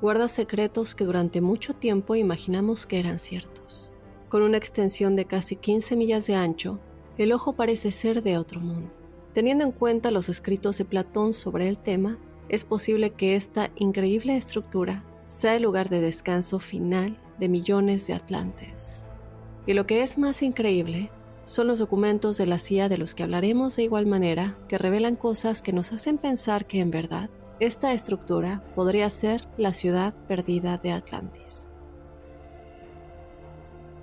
Guarda secretos que durante mucho tiempo imaginamos que eran ciertos. Con una extensión de casi 15 millas de ancho, el ojo parece ser de otro mundo. Teniendo en cuenta los escritos de Platón sobre el tema, es posible que esta increíble estructura sea el lugar de descanso final de millones de atlantes. Y lo que es más increíble son los documentos de la CIA de los que hablaremos de igual manera, que revelan cosas que nos hacen pensar que en verdad esta estructura podría ser la ciudad perdida de Atlantis.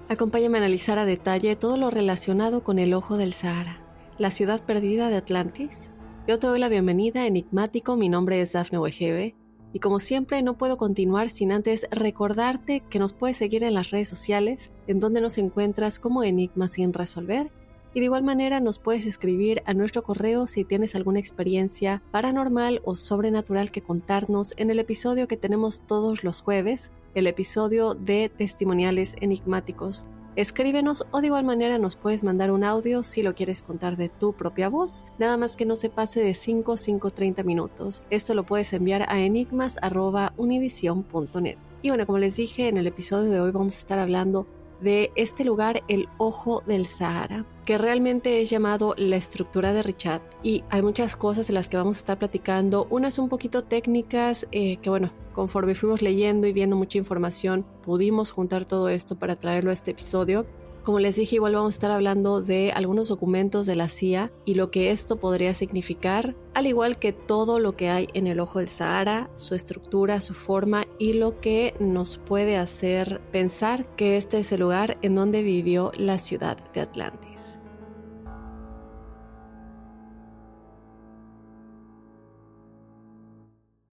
Acompáñame a analizar a detalle todo lo relacionado con el ojo del Sahara, la ciudad perdida de Atlantis. Yo te doy la bienvenida, enigmático, mi nombre es Dafne Wegebe, y como siempre no puedo continuar sin antes recordarte que nos puedes seguir en las redes sociales, en donde nos encuentras como Enigma sin resolver, y de igual manera nos puedes escribir a nuestro correo si tienes alguna experiencia paranormal o sobrenatural que contarnos en el episodio que tenemos todos los jueves, el episodio de testimoniales enigmáticos. Escríbenos o de igual manera nos puedes mandar un audio si lo quieres contar de tu propia voz, nada más que no se pase de 5 5 30 minutos. Esto lo puedes enviar a enigmas@univision.net. Y bueno, como les dije, en el episodio de hoy vamos a estar hablando de este lugar, el Ojo del Sahara, que realmente es llamado la estructura de Richat. Y hay muchas cosas de las que vamos a estar platicando, unas un poquito técnicas, eh, que bueno, conforme fuimos leyendo y viendo mucha información, pudimos juntar todo esto para traerlo a este episodio. Como les dije, igual vamos a estar hablando de algunos documentos de la CIA y lo que esto podría significar, al igual que todo lo que hay en el ojo del Sahara, su estructura, su forma y lo que nos puede hacer pensar que este es el lugar en donde vivió la ciudad de Atlantis.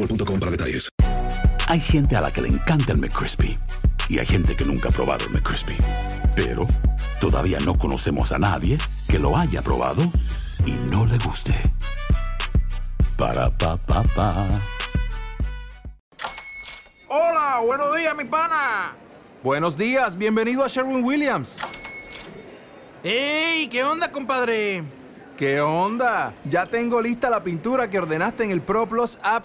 boostmobile.com para detalles. Hay gente a la que le encanta el McCrispy Y hay gente que nunca ha probado el McCrispy. Pero todavía no conocemos a nadie que lo haya probado y no le guste. Para pa pa pa. Hola, buenos días, mi pana. Buenos días, bienvenido a Sherwin Williams. ¡Ey! ¿Qué onda, compadre? ¿Qué onda? Ya tengo lista la pintura que ordenaste en el ProPlus app.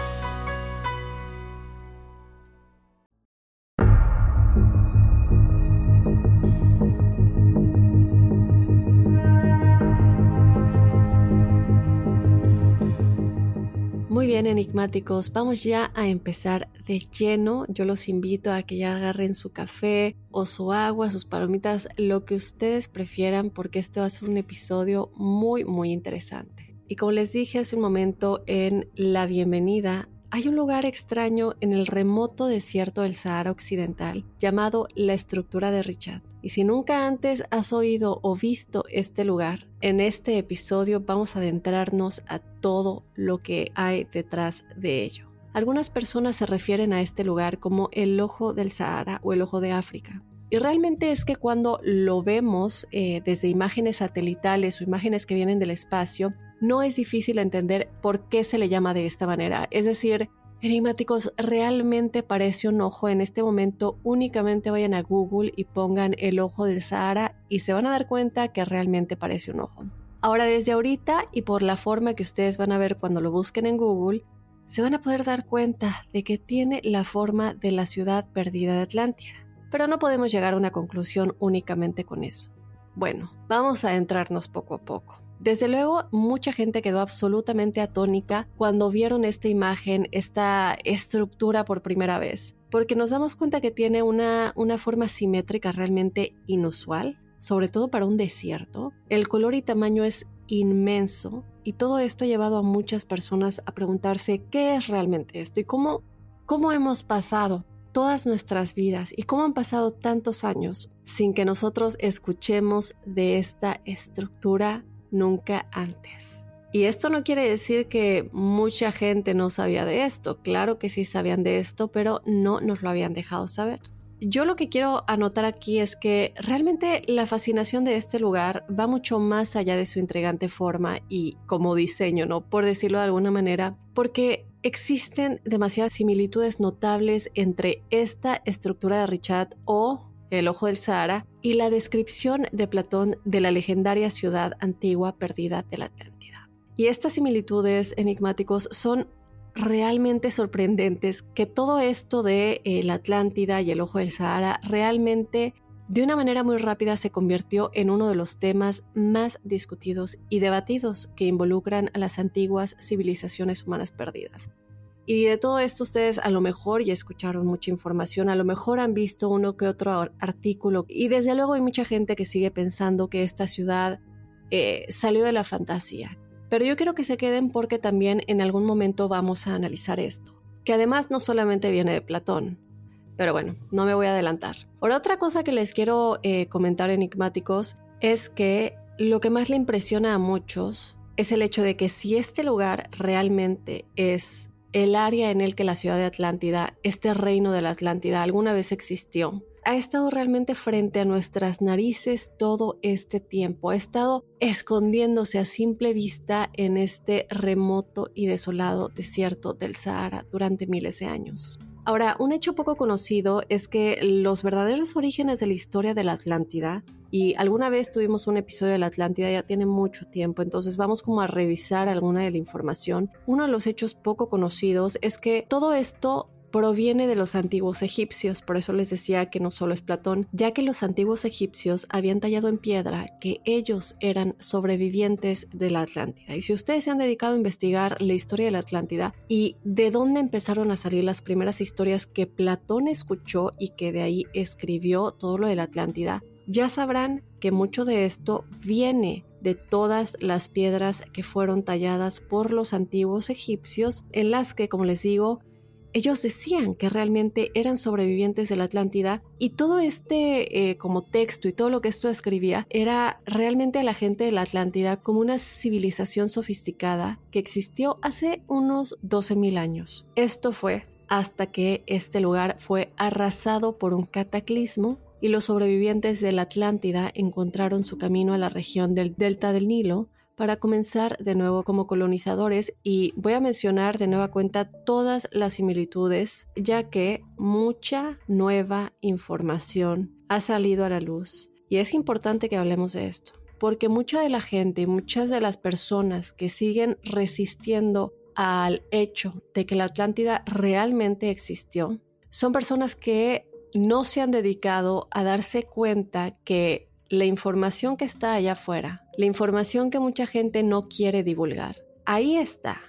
Enigmáticos, vamos ya a empezar de lleno. Yo los invito a que ya agarren su café o su agua, sus palomitas, lo que ustedes prefieran, porque este va a ser un episodio muy, muy interesante. Y como les dije hace un momento en la bienvenida, hay un lugar extraño en el remoto desierto del Sahara Occidental llamado la estructura de Richard. Y si nunca antes has oído o visto este lugar, en este episodio vamos a adentrarnos a todo lo que hay detrás de ello. Algunas personas se refieren a este lugar como el ojo del Sahara o el ojo de África. Y realmente es que cuando lo vemos eh, desde imágenes satelitales o imágenes que vienen del espacio, no es difícil entender por qué se le llama de esta manera. Es decir, enigmáticos, realmente parece un ojo. En este momento únicamente vayan a Google y pongan el ojo del Sahara y se van a dar cuenta que realmente parece un ojo. Ahora, desde ahorita y por la forma que ustedes van a ver cuando lo busquen en Google, se van a poder dar cuenta de que tiene la forma de la ciudad perdida de Atlántida. Pero no podemos llegar a una conclusión únicamente con eso. Bueno, vamos a adentrarnos poco a poco. Desde luego, mucha gente quedó absolutamente atónica cuando vieron esta imagen, esta estructura por primera vez, porque nos damos cuenta que tiene una, una forma simétrica realmente inusual, sobre todo para un desierto. El color y tamaño es inmenso y todo esto ha llevado a muchas personas a preguntarse qué es realmente esto y cómo, cómo hemos pasado todas nuestras vidas y cómo han pasado tantos años sin que nosotros escuchemos de esta estructura nunca antes. Y esto no quiere decir que mucha gente no sabía de esto, claro que sí sabían de esto, pero no nos lo habían dejado saber. Yo lo que quiero anotar aquí es que realmente la fascinación de este lugar va mucho más allá de su intrigante forma y como diseño, ¿no? Por decirlo de alguna manera, porque existen demasiadas similitudes notables entre esta estructura de Richard o el Ojo del Sahara, y la descripción de Platón de la legendaria ciudad antigua perdida de la Atlántida. Y estas similitudes enigmáticos son realmente sorprendentes que todo esto de eh, la Atlántida y el Ojo del Sahara realmente de una manera muy rápida se convirtió en uno de los temas más discutidos y debatidos que involucran a las antiguas civilizaciones humanas perdidas. Y de todo esto ustedes a lo mejor ya escucharon mucha información, a lo mejor han visto uno que otro artículo y desde luego hay mucha gente que sigue pensando que esta ciudad eh, salió de la fantasía. Pero yo quiero que se queden porque también en algún momento vamos a analizar esto, que además no solamente viene de Platón. Pero bueno, no me voy a adelantar. Ahora otra cosa que les quiero eh, comentar enigmáticos es que lo que más le impresiona a muchos es el hecho de que si este lugar realmente es el área en el que la ciudad de Atlántida, este reino de la Atlántida, alguna vez existió, ha estado realmente frente a nuestras narices todo este tiempo, ha estado escondiéndose a simple vista en este remoto y desolado desierto del Sahara durante miles de años. Ahora, un hecho poco conocido es que los verdaderos orígenes de la historia de la Atlántida y alguna vez tuvimos un episodio de la Atlántida, ya tiene mucho tiempo, entonces vamos como a revisar alguna de la información. Uno de los hechos poco conocidos es que todo esto proviene de los antiguos egipcios, por eso les decía que no solo es Platón, ya que los antiguos egipcios habían tallado en piedra que ellos eran sobrevivientes de la Atlántida. Y si ustedes se han dedicado a investigar la historia de la Atlántida y de dónde empezaron a salir las primeras historias que Platón escuchó y que de ahí escribió todo lo de la Atlántida, ya sabrán que mucho de esto viene de todas las piedras que fueron talladas por los antiguos egipcios, en las que, como les digo, ellos decían que realmente eran sobrevivientes de la Atlántida y todo este eh, como texto y todo lo que esto escribía era realmente a la gente de la Atlántida como una civilización sofisticada que existió hace unos 12.000 años. Esto fue hasta que este lugar fue arrasado por un cataclismo y los sobrevivientes de la Atlántida encontraron su camino a la región del delta del Nilo para comenzar de nuevo como colonizadores y voy a mencionar de nueva cuenta todas las similitudes ya que mucha nueva información ha salido a la luz. Y es importante que hablemos de esto porque mucha de la gente, muchas de las personas que siguen resistiendo al hecho de que la Atlántida realmente existió, son personas que no se han dedicado a darse cuenta que la información que está allá afuera, la información que mucha gente no quiere divulgar, ahí está.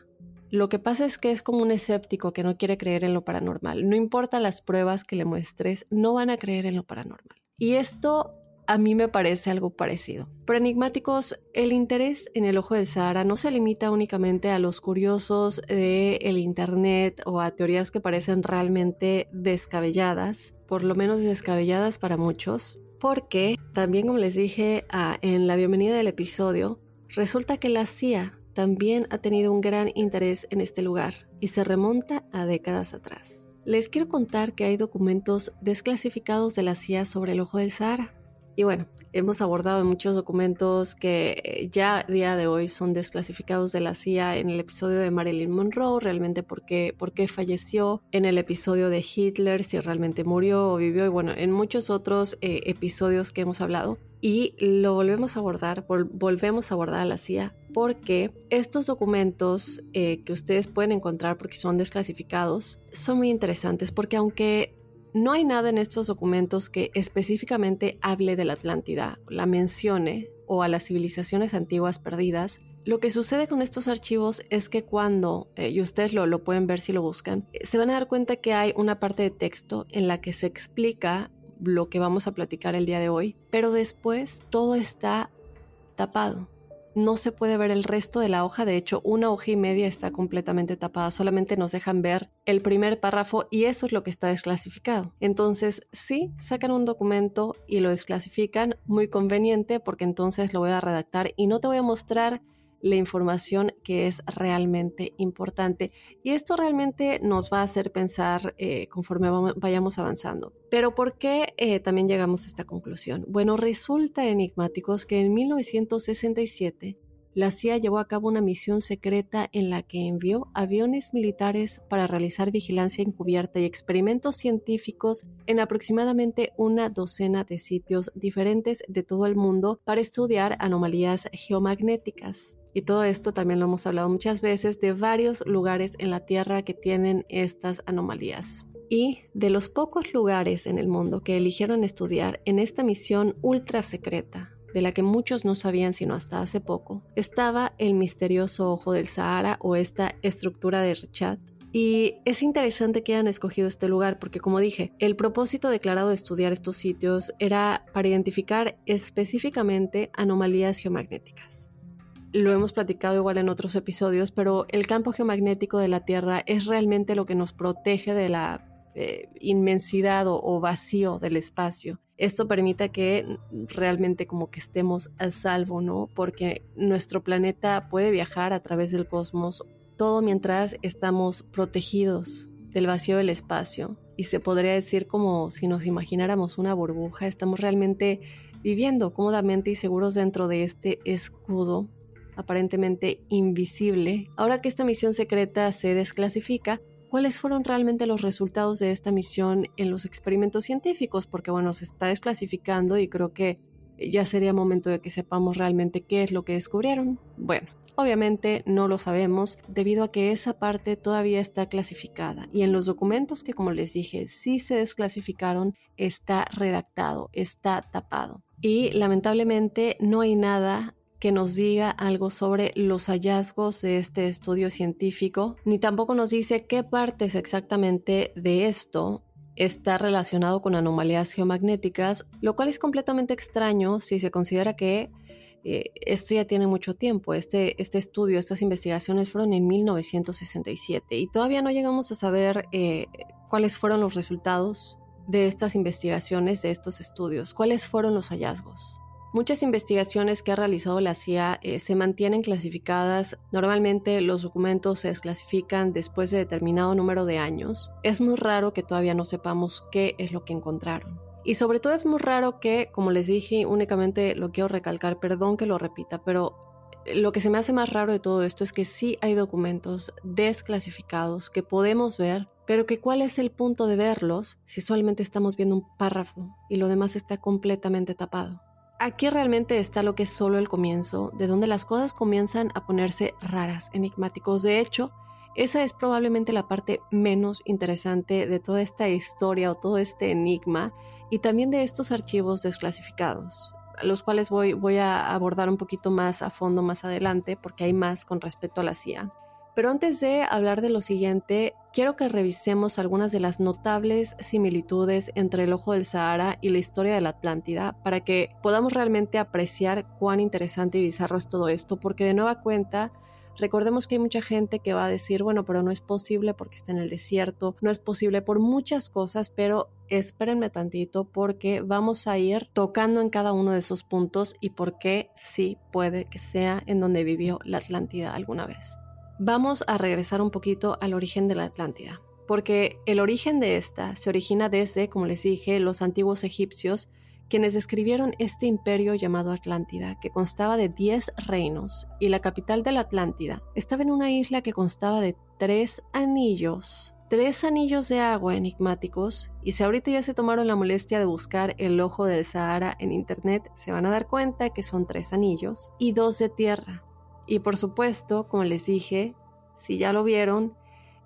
Lo que pasa es que es como un escéptico que no quiere creer en lo paranormal. No importa las pruebas que le muestres, no van a creer en lo paranormal. Y esto a mí me parece algo parecido. Para enigmáticos, el interés en el ojo del Sahara no se limita únicamente a los curiosos del Internet o a teorías que parecen realmente descabelladas, por lo menos descabelladas para muchos, porque también como les dije ah, en la bienvenida del episodio, resulta que la CIA también ha tenido un gran interés en este lugar y se remonta a décadas atrás. Les quiero contar que hay documentos desclasificados de la CIA sobre el ojo del Sahara. Y bueno, hemos abordado muchos documentos que eh, ya a día de hoy son desclasificados de la CIA en el episodio de Marilyn Monroe, realmente por qué, por qué falleció, en el episodio de Hitler, si realmente murió o vivió, y bueno, en muchos otros eh, episodios que hemos hablado. Y lo volvemos a abordar, volvemos a abordar a la CIA porque estos documentos eh, que ustedes pueden encontrar porque son desclasificados son muy interesantes porque aunque no hay nada en estos documentos que específicamente hable de la Atlántida, la mencione o a las civilizaciones antiguas perdidas. Lo que sucede con estos archivos es que cuando, eh, y ustedes lo, lo pueden ver si lo buscan, se van a dar cuenta que hay una parte de texto en la que se explica lo que vamos a platicar el día de hoy, pero después todo está tapado no se puede ver el resto de la hoja, de hecho una hoja y media está completamente tapada, solamente nos dejan ver el primer párrafo y eso es lo que está desclasificado. Entonces sí, sacan un documento y lo desclasifican, muy conveniente porque entonces lo voy a redactar y no te voy a mostrar la información que es realmente importante. Y esto realmente nos va a hacer pensar eh, conforme vayamos avanzando. Pero ¿por qué eh, también llegamos a esta conclusión? Bueno, resulta enigmáticos que en 1967 la CIA llevó a cabo una misión secreta en la que envió aviones militares para realizar vigilancia encubierta y experimentos científicos en aproximadamente una docena de sitios diferentes de todo el mundo para estudiar anomalías geomagnéticas. Y todo esto también lo hemos hablado muchas veces de varios lugares en la Tierra que tienen estas anomalías. Y de los pocos lugares en el mundo que eligieron estudiar en esta misión ultra secreta, de la que muchos no sabían sino hasta hace poco, estaba el misterioso ojo del Sahara o esta estructura de Richat. Y es interesante que hayan escogido este lugar porque, como dije, el propósito declarado de estudiar estos sitios era para identificar específicamente anomalías geomagnéticas lo hemos platicado igual en otros episodios, pero el campo geomagnético de la Tierra es realmente lo que nos protege de la eh, inmensidad o, vacío del espacio. Esto permite que realmente como que estemos a salvo, ¿no? Porque nuestro planeta puede viajar a través del cosmos, todo mientras estamos protegidos del vacío del espacio. Y se podría decir como si nos imagináramos una burbuja, estamos realmente viviendo cómodamente y seguros dentro de este escudo aparentemente invisible, ahora que esta misión secreta se desclasifica, ¿cuáles fueron realmente los resultados de esta misión en los experimentos científicos? Porque bueno, se está desclasificando y creo que ya sería momento de que sepamos realmente qué es lo que descubrieron. Bueno, Obviamente no lo sabemos debido a que esa parte todavía está clasificada y en los documentos que como les dije sí se desclasificaron está redactado, está tapado. Y lamentablemente no hay nada que nos diga algo sobre los hallazgos de este estudio científico, ni tampoco nos dice qué partes exactamente de esto está relacionado con anomalías geomagnéticas, lo cual es completamente extraño si se considera que eh, esto ya tiene mucho tiempo. Este, este estudio, estas investigaciones fueron en 1967 y todavía no llegamos a saber eh, cuáles fueron los resultados de estas investigaciones, de estos estudios, cuáles fueron los hallazgos. Muchas investigaciones que ha realizado la CIA eh, se mantienen clasificadas. Normalmente los documentos se desclasifican después de determinado número de años. Es muy raro que todavía no sepamos qué es lo que encontraron. Y sobre todo es muy raro que, como les dije, únicamente lo quiero recalcar, perdón que lo repita, pero lo que se me hace más raro de todo esto es que sí hay documentos desclasificados que podemos ver, pero que cuál es el punto de verlos si solamente estamos viendo un párrafo y lo demás está completamente tapado. Aquí realmente está lo que es solo el comienzo, de donde las cosas comienzan a ponerse raras, enigmáticos. De hecho, esa es probablemente la parte menos interesante de toda esta historia o todo este enigma y también de estos archivos desclasificados los cuales voy, voy a abordar un poquito más a fondo más adelante porque hay más con respecto a la CIA. Pero antes de hablar de lo siguiente, quiero que revisemos algunas de las notables similitudes entre el Ojo del Sahara y la historia de la Atlántida para que podamos realmente apreciar cuán interesante y bizarro es todo esto, porque de nueva cuenta Recordemos que hay mucha gente que va a decir, bueno, pero no es posible porque está en el desierto, no es posible por muchas cosas, pero espérenme tantito porque vamos a ir tocando en cada uno de esos puntos y por qué sí puede que sea en donde vivió la Atlántida alguna vez. Vamos a regresar un poquito al origen de la Atlántida, porque el origen de esta se origina desde, como les dije, los antiguos egipcios quienes describieron este imperio llamado Atlántida, que constaba de 10 reinos, y la capital de la Atlántida estaba en una isla que constaba de tres anillos, tres anillos de agua enigmáticos, y si ahorita ya se tomaron la molestia de buscar el ojo del Sahara en internet, se van a dar cuenta que son tres anillos y dos de tierra. Y por supuesto, como les dije, si ya lo vieron,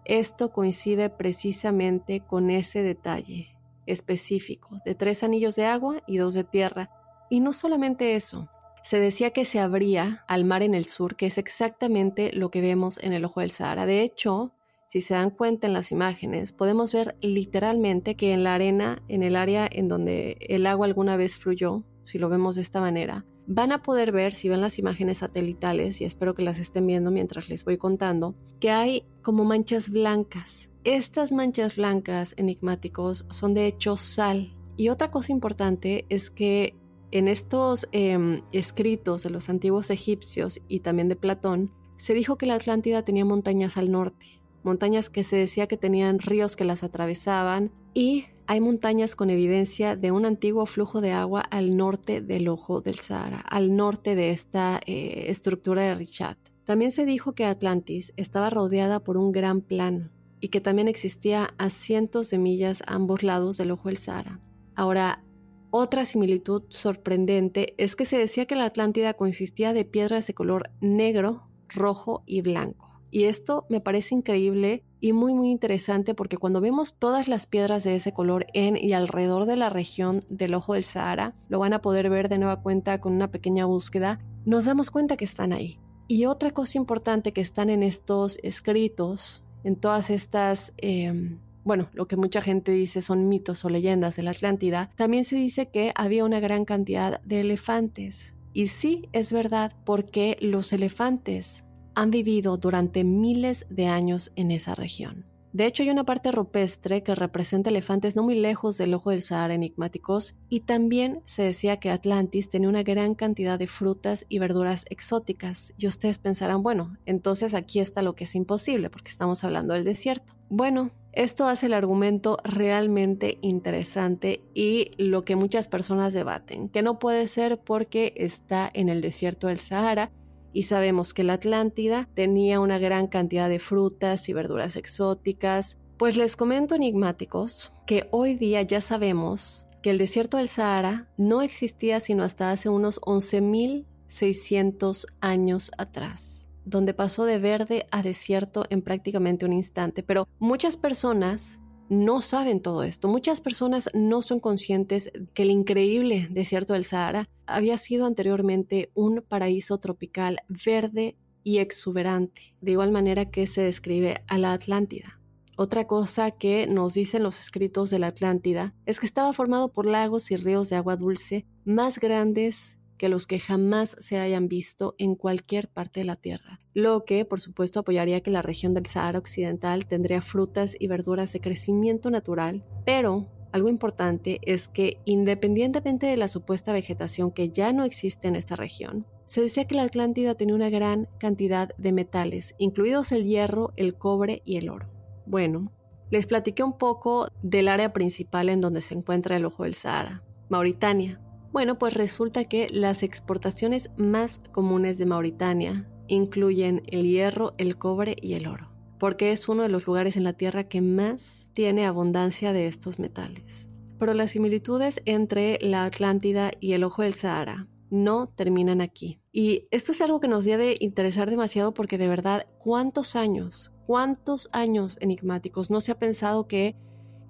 esto coincide precisamente con ese detalle, específico de tres anillos de agua y dos de tierra. Y no solamente eso, se decía que se abría al mar en el sur, que es exactamente lo que vemos en el ojo del Sahara. De hecho, si se dan cuenta en las imágenes, podemos ver literalmente que en la arena, en el área en donde el agua alguna vez fluyó, si lo vemos de esta manera, van a poder ver, si ven las imágenes satelitales, y espero que las estén viendo mientras les voy contando, que hay como manchas blancas estas manchas blancas enigmáticos son de hecho sal. Y otra cosa importante es que en estos em, escritos de los antiguos egipcios y también de Platón, se dijo que la Atlántida tenía montañas al norte, montañas que se decía que tenían ríos que las atravesaban y hay montañas con evidencia de un antiguo flujo de agua al norte del ojo del Sahara, al norte de esta eh, estructura de Richat. También se dijo que Atlantis estaba rodeada por un gran plano, y que también existía a cientos de millas a ambos lados del ojo del Sahara. Ahora, otra similitud sorprendente es que se decía que la Atlántida consistía de piedras de color negro, rojo y blanco. Y esto me parece increíble y muy muy interesante porque cuando vemos todas las piedras de ese color en y alrededor de la región del ojo del Sahara, lo van a poder ver de nueva cuenta con una pequeña búsqueda, nos damos cuenta que están ahí. Y otra cosa importante que están en estos escritos en todas estas, em, bueno, lo que mucha gente dice son mitos o leyendas de la Atlántida, también se dice que había una gran cantidad de elefantes. Y sí, es verdad, porque los elefantes han vivido durante miles de años en esa región. De hecho, hay una parte rupestre que representa elefantes no muy lejos del ojo del Sahara enigmáticos y también se decía que Atlantis tenía una gran cantidad de frutas y verduras exóticas. Y ustedes pensarán, bueno, entonces aquí está lo que es imposible porque estamos hablando del desierto. Bueno, esto hace el argumento realmente interesante y lo que muchas personas debaten, que no puede ser porque está en el desierto del Sahara y sabemos que la Atlántida tenía una gran cantidad de frutas y verduras exóticas. Pues les comento enigmáticos que hoy día ya sabemos que el desierto del Sahara no existía sino hasta hace unos 11.600 años atrás, donde pasó de verde a desierto en prácticamente un instante. Pero muchas personas no saben todo esto. Muchas personas no son conscientes que el increíble desierto del Sahara había sido anteriormente un paraíso tropical verde y exuberante, de igual manera que se describe a la Atlántida. Otra cosa que nos dicen los escritos de la Atlántida es que estaba formado por lagos y ríos de agua dulce más grandes que los que jamás se hayan visto en cualquier parte de la Tierra, lo que por supuesto apoyaría que la región del Sahara Occidental tendría frutas y verduras de crecimiento natural, pero algo importante es que independientemente de la supuesta vegetación que ya no existe en esta región, se decía que la Atlántida tenía una gran cantidad de metales, incluidos el hierro, el cobre y el oro. Bueno, les platiqué un poco del área principal en donde se encuentra el Ojo del Sahara, Mauritania. Bueno, pues resulta que las exportaciones más comunes de Mauritania incluyen el hierro, el cobre y el oro, porque es uno de los lugares en la Tierra que más tiene abundancia de estos metales. Pero las similitudes entre la Atlántida y el Ojo del Sahara no terminan aquí. Y esto es algo que nos debe interesar demasiado porque de verdad, ¿cuántos años, cuántos años enigmáticos no se ha pensado que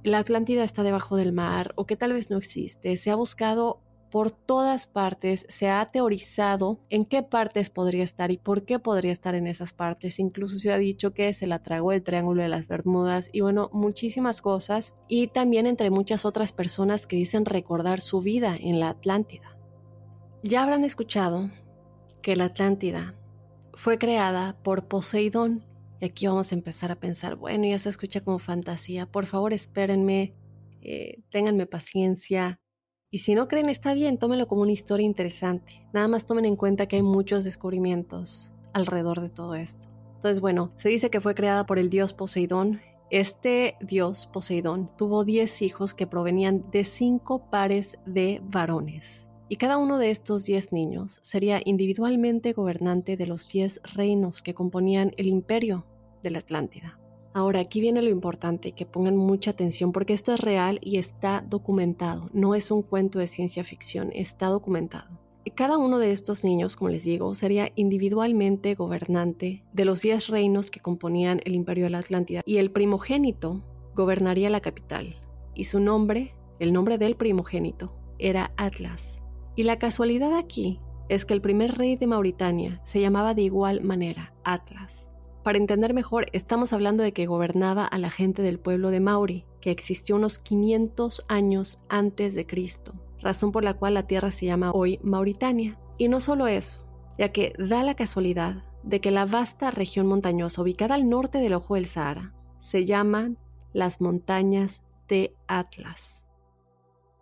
la Atlántida está debajo del mar o que tal vez no existe? Se ha buscado por todas partes, se ha teorizado en qué partes podría estar y por qué podría estar en esas partes. Incluso se ha dicho que se la tragó el Triángulo de las Bermudas y bueno, muchísimas cosas. Y también entre muchas otras personas que dicen recordar su vida en la Atlántida. Ya habrán escuchado que la Atlántida fue creada por Poseidón. Y aquí vamos a empezar a pensar, bueno, ya se escucha como fantasía, por favor espérenme, eh, ténganme paciencia. Y si no creen, está bien, tómenlo como una historia interesante. Nada más tomen en cuenta que hay muchos descubrimientos alrededor de todo esto. Entonces, bueno, se dice que fue creada por el dios Poseidón. Este dios, Poseidón, tuvo 10 hijos que provenían de 5 pares de varones y cada uno de estos diez niños sería individualmente gobernante de los diez reinos que componían el imperio de la Atlántida. Ahora, aquí viene lo importante, que pongan mucha atención porque esto es real y está documentado, no es un cuento de ciencia ficción, está documentado. Cada uno de estos niños, como les digo, sería individualmente gobernante de los diez reinos que componían el imperio de la Atlántida y el primogénito gobernaría la capital y su nombre, el nombre del primogénito, era Atlas. Y la casualidad aquí es que el primer rey de Mauritania se llamaba de igual manera Atlas. Para entender mejor, estamos hablando de que gobernaba a la gente del pueblo de Mauri, que existió unos 500 años antes de Cristo, razón por la cual la tierra se llama hoy Mauritania. Y no solo eso, ya que da la casualidad de que la vasta región montañosa ubicada al norte del Ojo del Sahara se llaman las montañas de Atlas.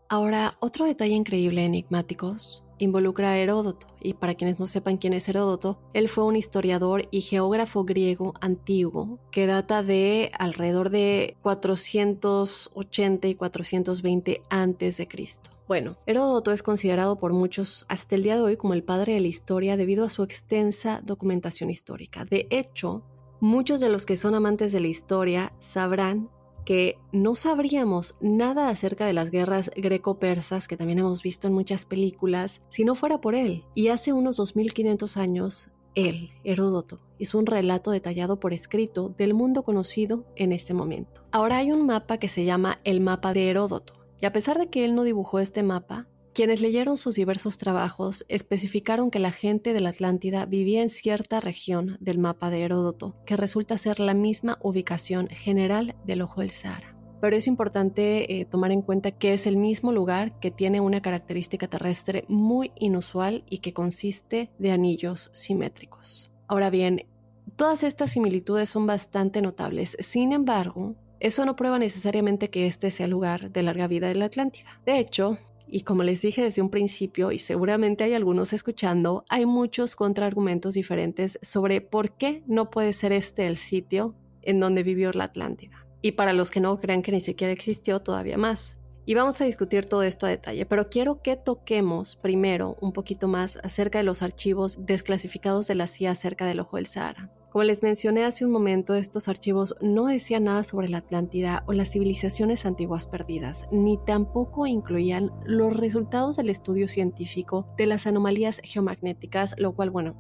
Ahora, otro detalle increíble enigmáticos involucra a Heródoto, y para quienes no sepan quién es Heródoto, él fue un historiador y geógrafo griego antiguo que data de alrededor de 480 y 420 antes de Cristo. Bueno, Heródoto es considerado por muchos hasta el día de hoy como el padre de la historia debido a su extensa documentación histórica. De hecho, muchos de los que son amantes de la historia sabrán que no sabríamos nada acerca de las guerras greco-persas que también hemos visto en muchas películas si no fuera por él. Y hace unos 2500 años, él, Heródoto, hizo un relato detallado por escrito del mundo conocido en este momento. Ahora hay un mapa que se llama el mapa de Heródoto. Y a pesar de que él no dibujó este mapa, quienes leyeron sus diversos trabajos especificaron que la gente de la Atlántida vivía en cierta región del mapa de Heródoto, que resulta ser la misma ubicación general del Ojo del Sahara. Pero es importante eh, tomar en cuenta que es el mismo lugar que tiene una característica terrestre muy inusual y que consiste de anillos simétricos. Ahora bien, todas estas similitudes son bastante notables, sin embargo, eso no prueba necesariamente que este sea el lugar de larga vida de la Atlántida. De hecho, y como les dije desde un principio, y seguramente hay algunos escuchando, hay muchos contraargumentos diferentes sobre por qué no puede ser este el sitio en donde vivió la Atlántida. Y para los que no crean que ni siquiera existió, todavía más. Y vamos a discutir todo esto a detalle, pero quiero que toquemos primero un poquito más acerca de los archivos desclasificados de la CIA acerca del Ojo del Sahara. Como les mencioné hace un momento, estos archivos no decían nada sobre la Atlántida o las civilizaciones antiguas perdidas, ni tampoco incluían los resultados del estudio científico de las anomalías geomagnéticas, lo cual, bueno,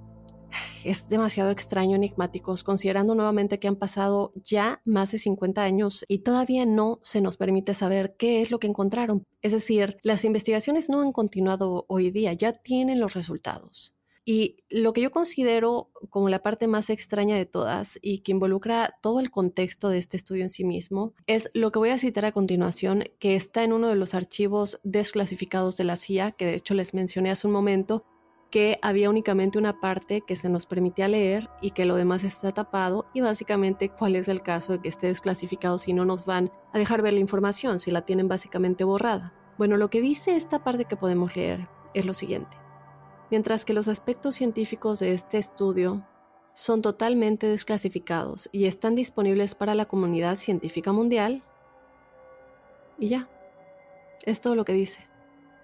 es demasiado extraño, enigmáticos, considerando nuevamente que han pasado ya más de 50 años y todavía no se nos permite saber qué es lo que encontraron. Es decir, las investigaciones no han continuado hoy día, ya tienen los resultados. Y lo que yo considero como la parte más extraña de todas y que involucra todo el contexto de este estudio en sí mismo es lo que voy a citar a continuación, que está en uno de los archivos desclasificados de la CIA, que de hecho les mencioné hace un momento, que había únicamente una parte que se nos permitía leer y que lo demás está tapado y básicamente cuál es el caso de que esté desclasificado si no nos van a dejar ver la información, si la tienen básicamente borrada. Bueno, lo que dice esta parte que podemos leer es lo siguiente. Mientras que los aspectos científicos de este estudio son totalmente desclasificados y están disponibles para la comunidad científica mundial, y ya, es todo lo que dice.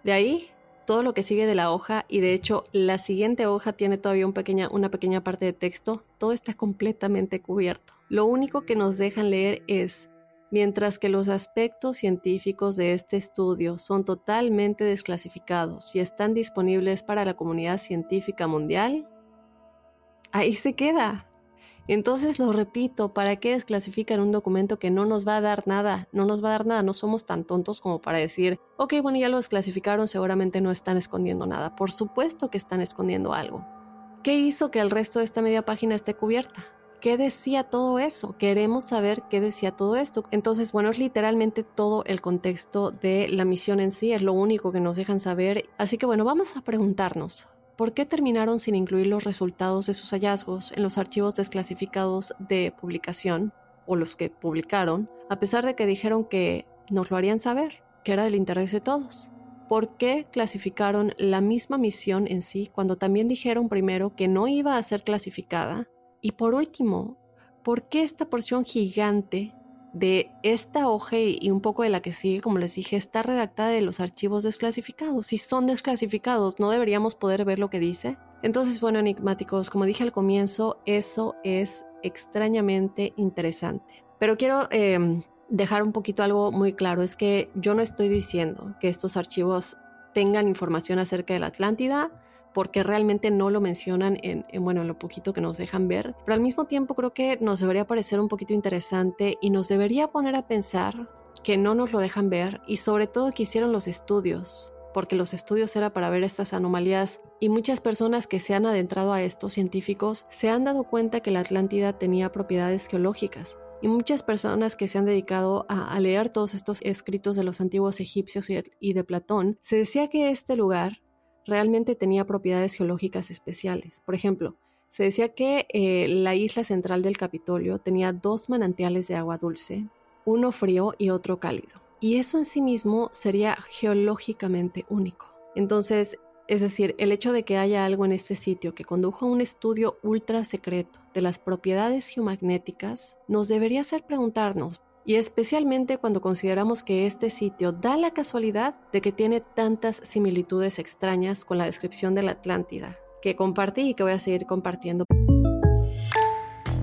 De ahí todo lo que sigue de la hoja y de hecho la siguiente hoja tiene todavía una pequeña parte de texto, todo está completamente cubierto. Lo único que nos dejan leer es, mientras que los aspectos científicos de este estudio son totalmente desclasificados y están disponibles para la comunidad científica mundial, ahí se queda. Entonces lo repito, ¿para qué desclasifican un documento que no nos va a dar nada? No nos va a dar nada, no somos tan tontos como para decir, ok, bueno, ya lo desclasificaron, seguramente no están escondiendo nada. Por supuesto que están escondiendo algo. ¿Qué hizo que el resto de esta media página esté cubierta? ¿Qué decía todo eso? Queremos saber qué decía todo esto. Entonces, bueno, es literalmente todo el contexto de la misión en sí, es lo único que nos dejan saber. Así que bueno, vamos a preguntarnos, ¿por qué terminaron sin incluir los resultados de sus hallazgos en los archivos desclasificados de publicación o los que publicaron, a pesar de que dijeron que nos lo harían saber, que era del interés de todos? ¿Por qué clasificaron la misma misión en sí cuando también dijeron primero que no iba a ser clasificada? Y por último, ¿por qué esta porción gigante de esta hoja y un poco de la que sigue, como les dije, está redactada de los archivos desclasificados. Si son desclasificados, ¿no deberíamos poder ver lo que dice? Entonces, bueno, enigmáticos, como dije al comienzo, eso es extrañamente interesante. Pero quiero em, dejar un poquito algo muy claro, es que yo no estoy diciendo que estos archivos tengan información acerca de la Atlántida, porque realmente no lo mencionan en, bueno, en lo poquito que nos dejan ver, pero al mismo tiempo creo que nos debería parecer un poquito interesante y nos debería poner a pensar que no nos lo dejan ver y sobre todo que hicieron los estudios, porque los estudios era para ver estas anomalías y muchas personas que se han adentrado a estos científicos se han dado cuenta que la Atlántida tenía propiedades geológicas. Y muchas personas que se han dedicado a, leer todos estos escritos de los antiguos egipcios y de Platón, se decía que este lugar realmente tenía propiedades geológicas especiales. Por ejemplo, se decía que eh, la isla central del Capitolio tenía dos manantiales de agua dulce, uno frío y otro cálido. Y eso en sí mismo sería geológicamente único. Entonces, es decir, el hecho de que haya algo en este sitio que condujo a un estudio ultra secreto de las propiedades geomagnéticas nos debería hacer preguntarnos y especialmente cuando consideramos que este sitio da la casualidad de que tiene tantas similitudes extrañas con la descripción de la Atlántida, que compartí y que voy a seguir compartiendo.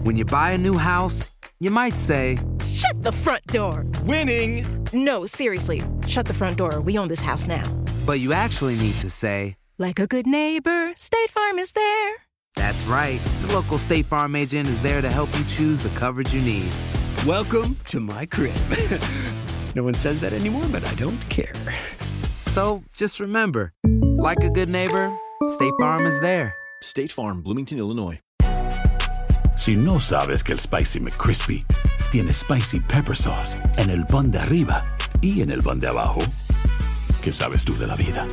When you buy a new house, you might say, Shut the front door! Winning! No, seriously, shut the front door. We own this house now. But you actually need to say, Like a good neighbor, State Farm is there. That's right. The local State Farm agent is there to help you choose the coverage you need. Welcome to my crib. no one says that anymore, but I don't care. So just remember, like a good neighbor, State Farm is there. State Farm, Bloomington, Illinois. Si no sabes que el Spicy McCrispy tiene Spicy Pepper Sauce en el pan de arriba y en el pan de abajo, ¿qué sabes tú de la vida?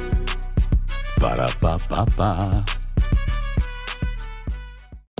Para, pa, pa, pa.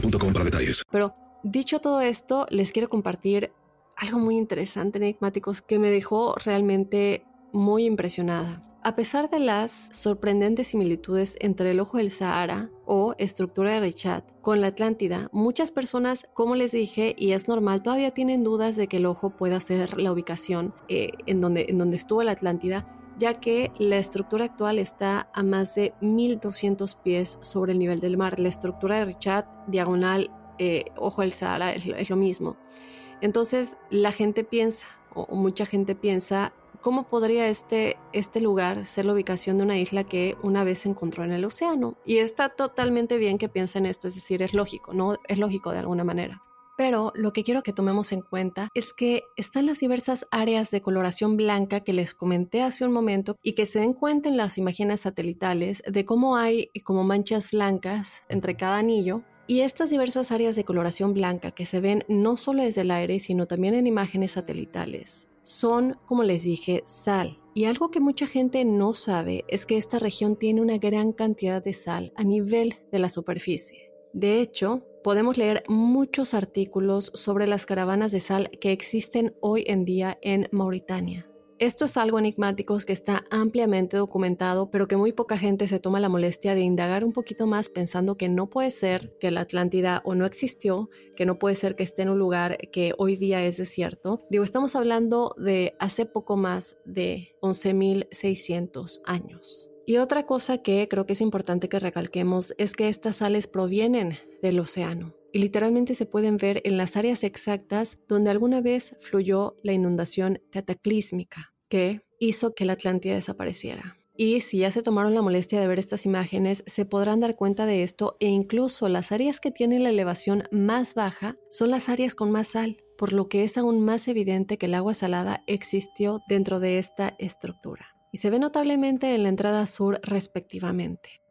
para detalles. Pero dicho todo esto, les quiero compartir algo muy interesante, enigmáticos, que me dejó realmente muy impresionada. A pesar de las sorprendentes similitudes entre el ojo del Sahara o estructura de Richat con la Atlántida, muchas personas, como les dije, y es normal, todavía tienen dudas de que el ojo pueda ser la ubicación eh, en, donde, en donde estuvo la Atlántida, ya que la estructura actual está a más de 1200 pies sobre el nivel del mar. La estructura de Richat, diagonal, eh, ojo del Sahara, es, lo mismo. Entonces, la gente piensa, o mucha gente piensa, ¿cómo podría este, este lugar ser la ubicación de una isla que una vez se encontró en el océano? Y está totalmente bien que piensen esto, es decir, es lógico, ¿no? Es lógico de alguna manera. Pero lo que quiero que tomemos en cuenta es que están las diversas áreas de coloración blanca que les comenté hace un momento y que se den cuenta en las imágenes satelitales de cómo hay como manchas blancas entre cada anillo y estas diversas áreas de coloración blanca que se ven no solo desde el aire, sino también en imágenes satelitales, son, como les dije, sal. Y algo que mucha gente no sabe es que esta región tiene una gran cantidad de sal a nivel de la superficie. De hecho, podemos leer muchos artículos sobre las caravanas de sal que existen hoy en día en Mauritania. Esto es algo enigmático que está ampliamente documentado, pero que muy poca gente se toma la molestia de indagar un poquito más pensando que no puede ser que la Atlántida o no existió, que no puede ser que esté en un lugar que hoy día es desierto. Digo, estamos hablando de hace poco más de 11.600 años. Y otra cosa que creo que es importante que recalquemos es que estas sales provienen del océano y literalmente se pueden ver en las áreas exactas donde alguna vez fluyó la inundación cataclísmica que hizo que la Atlántida desapareciera. Y si ya se tomaron la molestia de ver estas imágenes, se podrán dar cuenta de esto e incluso las áreas que tienen la elevación más baja son las áreas con más sal, por lo que es aún más evidente que el agua salada existió dentro de esta estructura y se ve notablemente en la entrada sur respectivamente.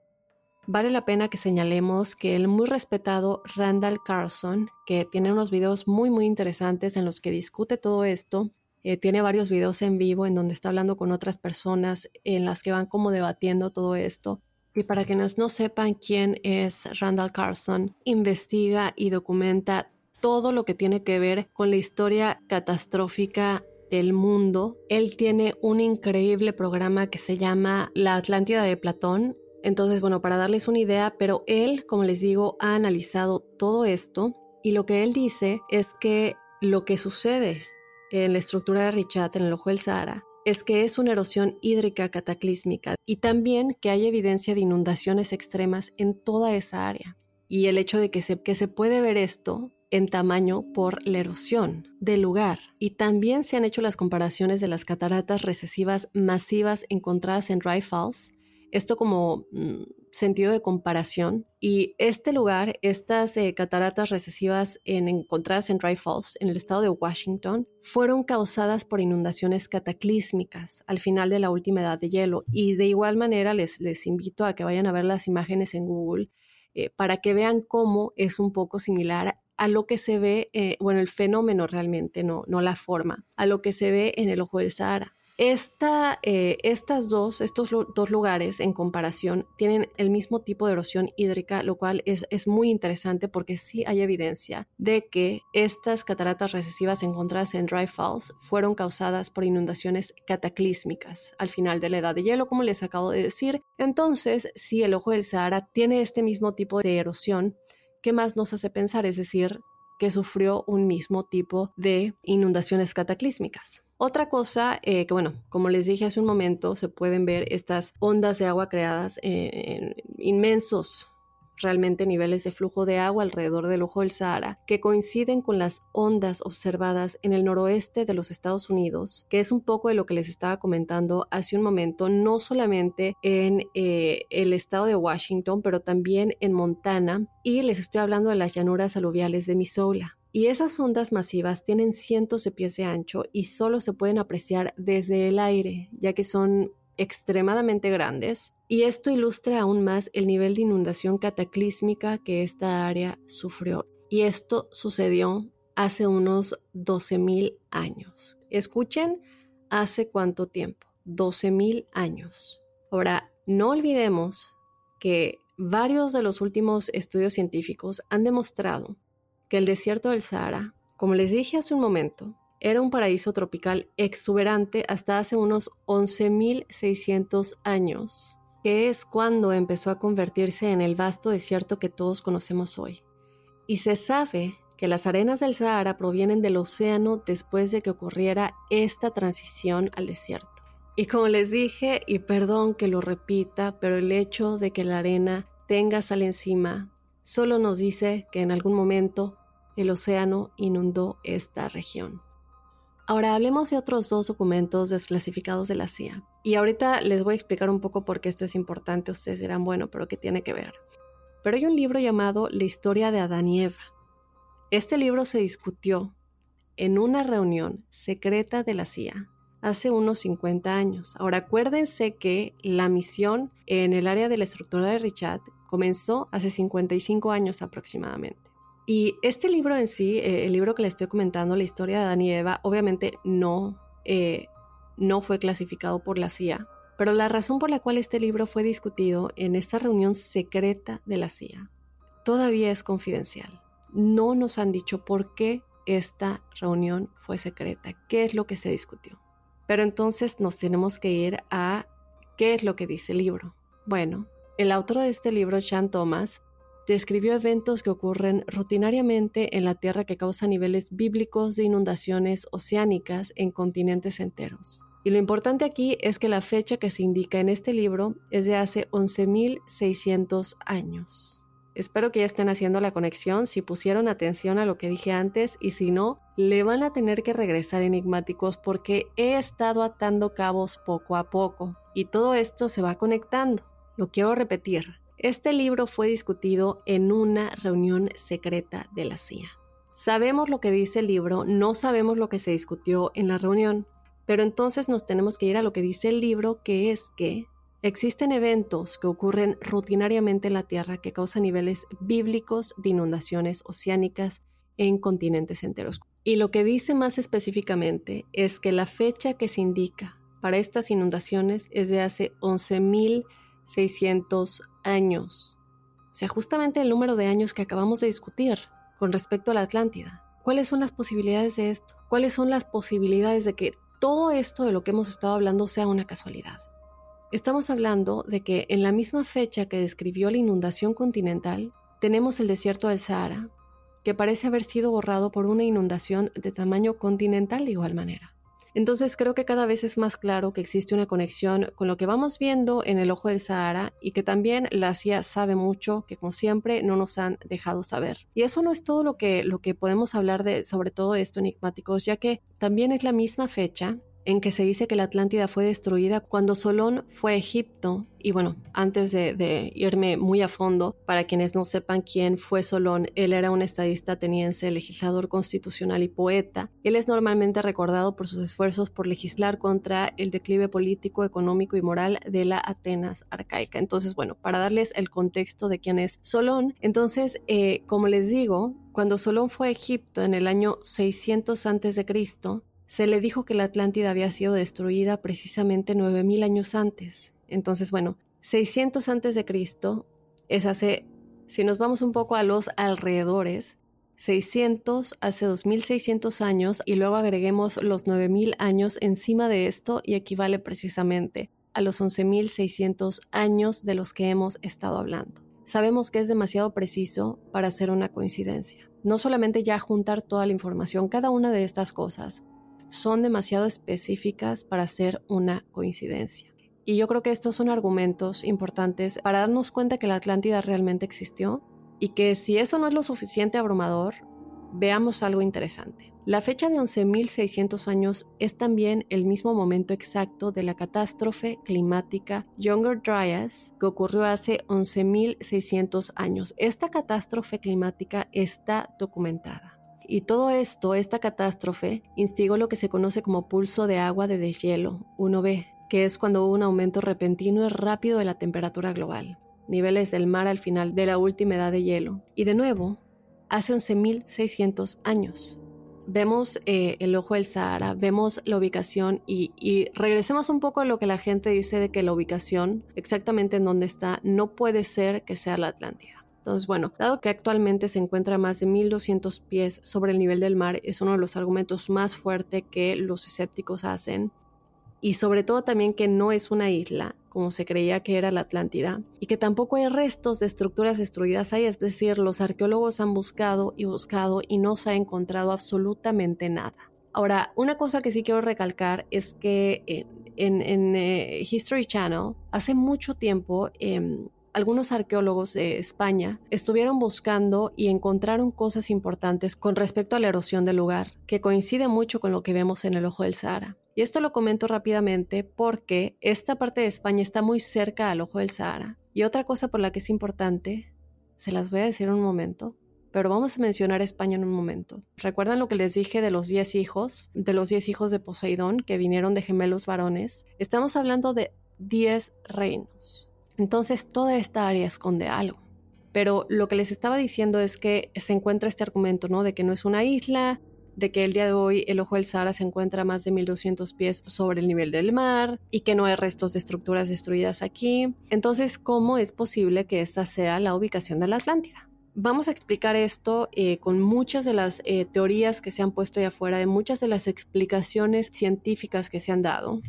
Vale la pena que señalemos que el muy respetado Randall Carlson, que tiene unos videos muy muy interesantes en los que discute todo esto, eh, tiene varios videos en vivo en donde está hablando con otras personas en las que van como debatiendo todo esto. Y para quienes no sepan quién es Randall Carlson, investiga y documenta todo lo que tiene que ver con la historia catastrófica del mundo. Él tiene un increíble programa que se llama La Atlántida de Platón. Entonces, bueno, para darles una idea, pero él, como les digo, ha analizado todo esto y lo que él dice es que lo que sucede en la estructura de Richat, en el ojo del Sahara, es que es una erosión hídrica cataclísmica y también que hay evidencia de inundaciones extremas en toda esa área. Y el hecho de que se, que se puede ver esto en tamaño por la erosión del lugar. Y también se han hecho las comparaciones de las cataratas recesivas masivas encontradas en Dry Falls, esto como mm, sentido de comparación. Y este lugar, estas eh, cataratas recesivas encontradas en Dry Falls, en el estado de Washington, fueron causadas por inundaciones cataclísmicas al final de la última edad de hielo. Y de igual manera les, les invito a que vayan a ver las imágenes en Google. Eh, para que vean cómo es un poco similar a lo que se ve, eh, bueno, el fenómeno realmente, no, no la forma, a lo que se ve en el ojo del Sahara. Esta, eh, estas dos, estos dos lugares en comparación tienen el mismo tipo de erosión hídrica, lo cual es, es, muy interesante porque sí hay evidencia de que estas cataratas recesivas encontradas en Dry Falls fueron causadas por inundaciones cataclísmicas al final de la edad de hielo, como les acabo de decir. Entonces, si el ojo del Sahara tiene este mismo tipo de erosión, ¿qué más nos hace pensar? Es decir, que sufrió un mismo tipo de inundaciones cataclísmicas. Otra cosa eh, que, bueno, como les dije hace un momento, se pueden ver estas ondas de agua creadas en inmensos realmente niveles de flujo de agua alrededor del ojo del Sahara, que coinciden con las ondas observadas en el noroeste de los Estados Unidos, que es un poco de lo que les estaba comentando hace un momento, no solamente en eh, el estado de Washington, pero también en Montana, y les estoy hablando de las llanuras aluviales de Missouri. Y esas ondas masivas tienen cientos de pies de ancho y solo se pueden apreciar desde el aire, ya que son extremadamente grandes y esto ilustra aún más el nivel de inundación cataclísmica que esta área sufrió. Y esto sucedió hace unos 12.000 años. Escuchen, ¿hace cuánto tiempo? 12.000 años. Ahora, no olvidemos que varios de los últimos estudios científicos han demostrado que el desierto del Sahara, como les dije hace un momento, era un paraíso tropical exuberante hasta hace unos 11.600 años, que es cuando empezó a convertirse en el vasto desierto que todos conocemos hoy. Y se sabe que las arenas del Sahara provienen del océano después de que ocurriera esta transición al desierto. Y como les dije, y perdón que lo repita, pero el hecho de que la arena tenga sal encima solo nos dice que en algún momento el océano inundó esta región. Ahora hablemos de otros dos documentos desclasificados de la CIA. Y ahorita les voy a explicar un poco por qué esto es importante. Ustedes dirán, bueno, pero ¿qué tiene que ver? Pero hay un libro llamado La historia de Adán y Eva. Este libro se discutió en una reunión secreta de la CIA hace unos 50 años. Ahora acuérdense que la misión en el área de la estructura de Richard comenzó hace 55 años aproximadamente. Y este libro en sí, eh, el libro que les estoy comentando, la historia de Adán y Eva, obviamente no, eh, no fue clasificado por la CIA, pero la razón por la cual este libro fue discutido en esta reunión secreta de la CIA todavía es confidencial. No nos han dicho por qué esta reunión fue secreta, qué es lo que se discutió. Pero entonces nos tenemos que ir a qué es lo que dice el libro. Bueno, el autor de este libro, Sean Thomas, describió eventos que ocurren rutinariamente en la Tierra que causan niveles bíblicos de inundaciones oceánicas en continentes enteros. Y lo importante aquí es que la fecha que se indica en este libro es de hace 11.600 años. Espero que ya estén haciendo la conexión, si pusieron atención a lo que dije antes y si no, le van a tener que regresar enigmáticos porque he estado atando cabos poco a poco y todo esto se va conectando. Lo quiero repetir, este libro fue discutido en una reunión secreta de la CIA. Sabemos lo que dice el libro, no sabemos lo que se discutió en la reunión, pero entonces nos tenemos que ir a lo que dice el libro, que es que existen eventos que ocurren rutinariamente en la Tierra que causan niveles bíblicos de inundaciones oceánicas en continentes enteros. Y lo que dice más específicamente es que la fecha que se indica para estas inundaciones es de hace 11.000 600 años. O sea, justamente el número de años que acabamos de discutir con respecto a la Atlántida. ¿Cuáles son las posibilidades de esto? ¿Cuáles son las posibilidades de que todo esto de lo que hemos estado hablando sea una casualidad? Estamos hablando de que en la misma fecha que describió la inundación continental, tenemos el desierto del Sahara, que parece haber sido borrado por una inundación de tamaño continental de igual manera. Entonces creo que cada vez es más claro que existe una conexión con lo que vamos viendo en el ojo del Sahara y que también la CIA sabe mucho, que como siempre no nos han dejado saber. Y eso no es todo lo que, lo que podemos hablar de sobre todo esto enigmáticos, ya que también es la misma fecha en que se dice que la Atlántida fue destruida cuando Solón fue a Egipto. Y bueno, antes de, irme muy a fondo, para quienes no sepan quién fue Solón, él era un estadista ateniense, legislador constitucional y poeta. Él es normalmente recordado por sus esfuerzos por legislar contra el declive político, económico y moral de la Atenas arcaica. Entonces, bueno, para darles el contexto de quién es Solón, entonces, eh, como les digo, cuando Solón fue a Egipto en el año 600 a.C., se le dijo que la Atlántida había sido destruida precisamente 9000 años antes. Entonces, bueno, 600 antes de Cristo es hace, si nos vamos un poco a los alrededores, 600 hace 2600 años y luego agreguemos los 9000 años encima de esto y equivale precisamente a los 11600 años de los que hemos estado hablando. Sabemos que es demasiado preciso para hacer una coincidencia. No solamente ya juntar toda la información, cada una de estas cosas, son demasiado específicas para ser una coincidencia. Y yo creo que estos son argumentos importantes para darnos cuenta que la Atlántida realmente existió y que si eso no es lo suficiente abrumador, veamos algo interesante. La fecha de 11.600 años es también el mismo momento exacto de la catástrofe climática Younger Dryas que ocurrió hace 11.600 años. Esta catástrofe climática está documentada. Y todo esto, esta catástrofe, instigó lo que se conoce como pulso de agua de deshielo, 1B, que es cuando hubo un aumento repentino y rápido de la temperatura global, niveles del mar al final de la última edad de hielo. Y de nuevo, hace 11.600 años. Vemos eh, el ojo del Sahara, vemos la ubicación y, y regresemos un poco a lo que la gente dice de que la ubicación, exactamente en donde está, no puede ser que sea la Atlántida. Entonces, bueno, dado que actualmente se encuentra a más de 1200 pies sobre el nivel del mar, es uno de los argumentos más fuertes que los escépticos hacen. Y sobre todo también que no es una isla, como se creía que era la Atlántida, y que tampoco hay restos de estructuras destruidas ahí, es decir, los arqueólogos han buscado y buscado y no se ha encontrado absolutamente nada. Ahora, una cosa que sí quiero recalcar es que en, eh, History Channel hace mucho tiempo em, algunos arqueólogos de España estuvieron buscando y encontraron cosas importantes con respecto a la erosión del lugar, que coincide mucho con lo que vemos en el ojo del Sahara. Y esto lo comento rápidamente porque esta parte de España está muy cerca al ojo del Sahara. Y otra cosa por la que es importante, se las voy a decir un momento, pero vamos a mencionar España en un momento. ¿Recuerdan lo que les dije de los 10 hijos? De los 10 hijos de Poseidón que vinieron de gemelos varones. Estamos hablando de 10 reinos. Entonces toda esta área esconde algo. Pero lo que les estaba diciendo es que se encuentra este argumento, ¿no? De que no es una isla, de que el día de hoy el ojo del Sahara se encuentra a más de 1200 pies sobre el nivel del mar y que no hay restos de estructuras destruidas aquí. Entonces, ¿cómo es posible que esta sea la ubicación de la Atlántida? Vamos a explicar esto eh, con muchas de las eh, teorías que se han puesto ahí afuera, de muchas de las explicaciones científicas que se han dado.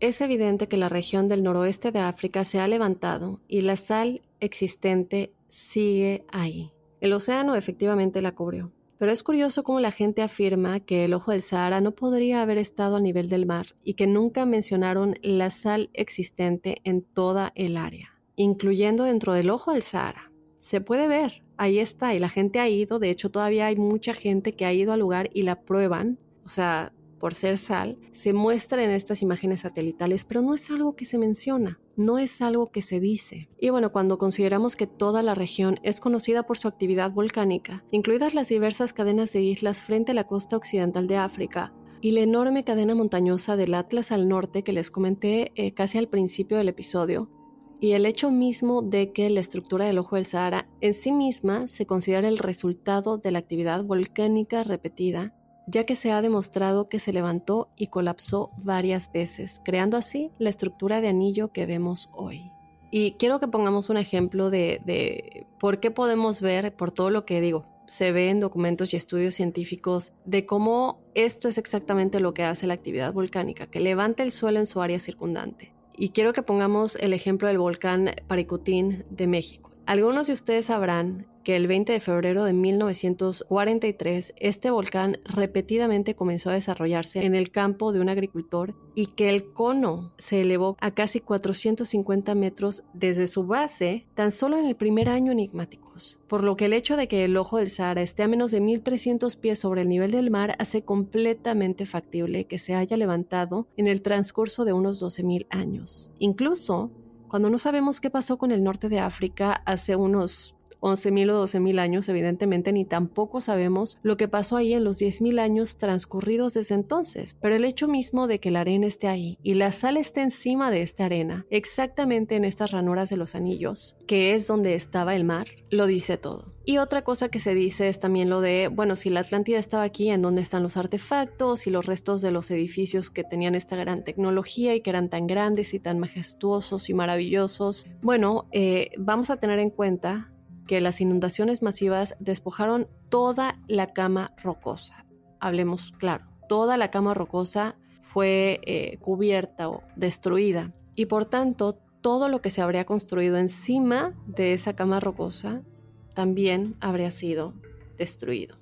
Es evidente que la región del noroeste de África se ha levantado y la sal existente sigue ahí. El océano efectivamente la cubrió, pero es curioso cómo la gente afirma que el ojo del Sahara no podría haber estado a nivel del mar y que nunca mencionaron la sal existente en toda el área, incluyendo dentro del ojo del Sahara. Se puede ver, ahí está, y la gente ha ido, de hecho todavía hay mucha gente que ha ido al lugar y la prueban, o sea, por ser sal, se muestra en estas imágenes satelitales, pero no es algo que se menciona, no es algo que se dice. Y bueno, cuando consideramos que toda la región es conocida por su actividad volcánica, incluidas las diversas cadenas de islas frente a la costa occidental de África, y la enorme cadena montañosa del Atlas al norte que les comenté eh, casi al principio del episodio, y el hecho mismo de que la estructura del ojo del Sahara en sí misma se considera el resultado de la actividad volcánica repetida, ya que se ha demostrado que se levantó y colapsó varias veces, creando así la estructura de anillo que vemos hoy. Y quiero que pongamos un ejemplo de, de por qué podemos ver, por todo lo que digo, se ve en documentos y estudios científicos de cómo esto es exactamente lo que hace la actividad volcánica, que levanta el suelo en su área circundante. Y quiero que pongamos el ejemplo del volcán Paricutín de México. Algunos de ustedes sabrán que el 20 de febrero de 1943 este volcán repetidamente comenzó a desarrollarse en el campo de un agricultor y que el cono se elevó a casi 450 metros desde su base tan solo en el primer año enigmáticos, por lo que el hecho de que el ojo del Sahara esté a menos de 1300 pies sobre el nivel del mar hace completamente factible que se haya levantado en el transcurso de unos 12.000 años. Incluso cuando no sabemos qué pasó con el norte de África hace unos 11.000 o 12.000 años, evidentemente, ni tampoco sabemos lo que pasó ahí en los 10.000 años transcurridos desde entonces. Pero el hecho mismo de que la arena esté ahí y la sal esté encima de esta arena, exactamente en estas ranuras de los anillos, que es donde estaba el mar, lo dice todo. Y otra cosa que se dice es también lo de, bueno, si la Atlántida estaba aquí, ¿en dónde están los artefactos y los restos de los edificios que tenían esta gran tecnología y que eran tan grandes y tan majestuosos y maravillosos? Bueno, eh, vamos a tener en cuenta que las inundaciones masivas despojaron toda la cama rocosa. Hablemos claro, toda la cama rocosa fue eh, cubierta o destruida y por tanto todo lo que se habría construido encima de esa cama rocosa también habría sido destruido.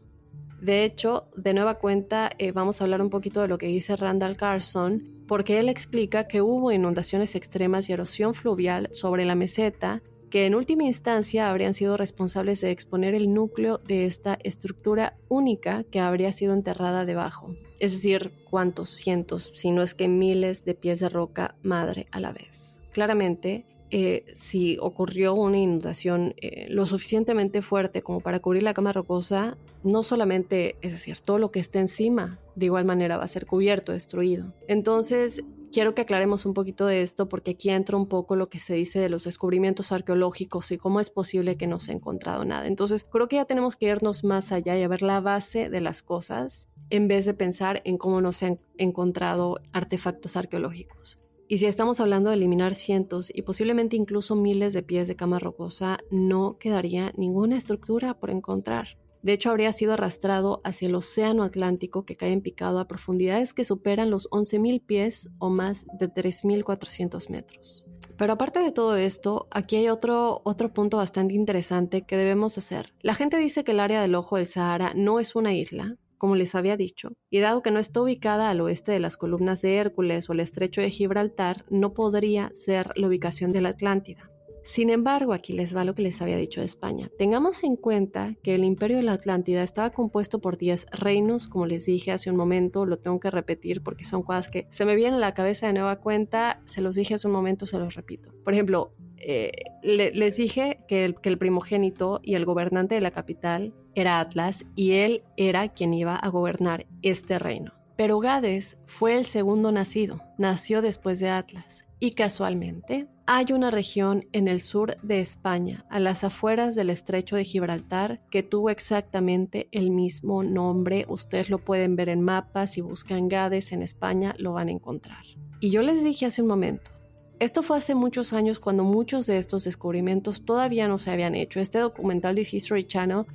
De hecho, de nueva cuenta, eh, vamos a hablar un poquito de lo que dice Randall Carson, porque él explica que hubo inundaciones extremas y erosión fluvial sobre la meseta que en última instancia habrían sido responsables de exponer el núcleo de esta estructura única que habría sido enterrada debajo. Es decir, cuántos cientos, si no es que miles de pies de roca madre a la vez. Claramente, eh, si ocurrió una inundación eh, lo suficientemente fuerte como para cubrir la cama rocosa, no solamente, es decir, todo lo que esté encima de igual manera va a ser cubierto, destruido. Entonces, quiero que aclaremos un poquito de esto porque aquí entra un poco lo que se dice de los descubrimientos arqueológicos y cómo es posible que no se ha encontrado nada. Entonces, creo que ya tenemos que irnos más allá y a ver la base de las cosas en vez de pensar en cómo no se han encontrado artefactos arqueológicos. Y si estamos hablando de eliminar cientos y posiblemente incluso miles de pies de cama rocosa, no quedaría ninguna estructura por encontrar. De hecho, habría sido arrastrado hacia el Océano Atlántico que cae en picado a profundidades que superan los 11.000 pies o más de 3.400 metros. Pero aparte de todo esto, aquí hay otro, otro punto bastante interesante que debemos hacer. La gente dice que el área del Ojo del Sahara no es una isla, como les había dicho, y dado que no está ubicada al oeste de las columnas de Hércules o el estrecho de Gibraltar, no podría ser la ubicación de la Atlántida. Sin embargo, aquí les va lo que les había dicho de España. Tengamos en cuenta que el imperio de la Atlántida estaba compuesto por 10 reinos, como les dije hace un momento, lo tengo que repetir porque son cosas que se me vienen a la cabeza de nueva cuenta, se los dije hace un momento, se los repito. Por ejemplo, eh, les dije que el, que el primogénito y el gobernante de la capital era Atlas y él era quien iba a gobernar este reino. Pero Gades fue el segundo nacido, nació después de Atlas. Y casualmente, hay una región en el sur de España, a las afueras del estrecho de Gibraltar, que tuvo exactamente el mismo nombre. Ustedes lo pueden ver en mapas, si buscan Gades en España lo van a encontrar. Y yo les dije hace un momento, esto fue hace muchos años cuando muchos de estos descubrimientos todavía no se habían hecho. Este documental de History Channel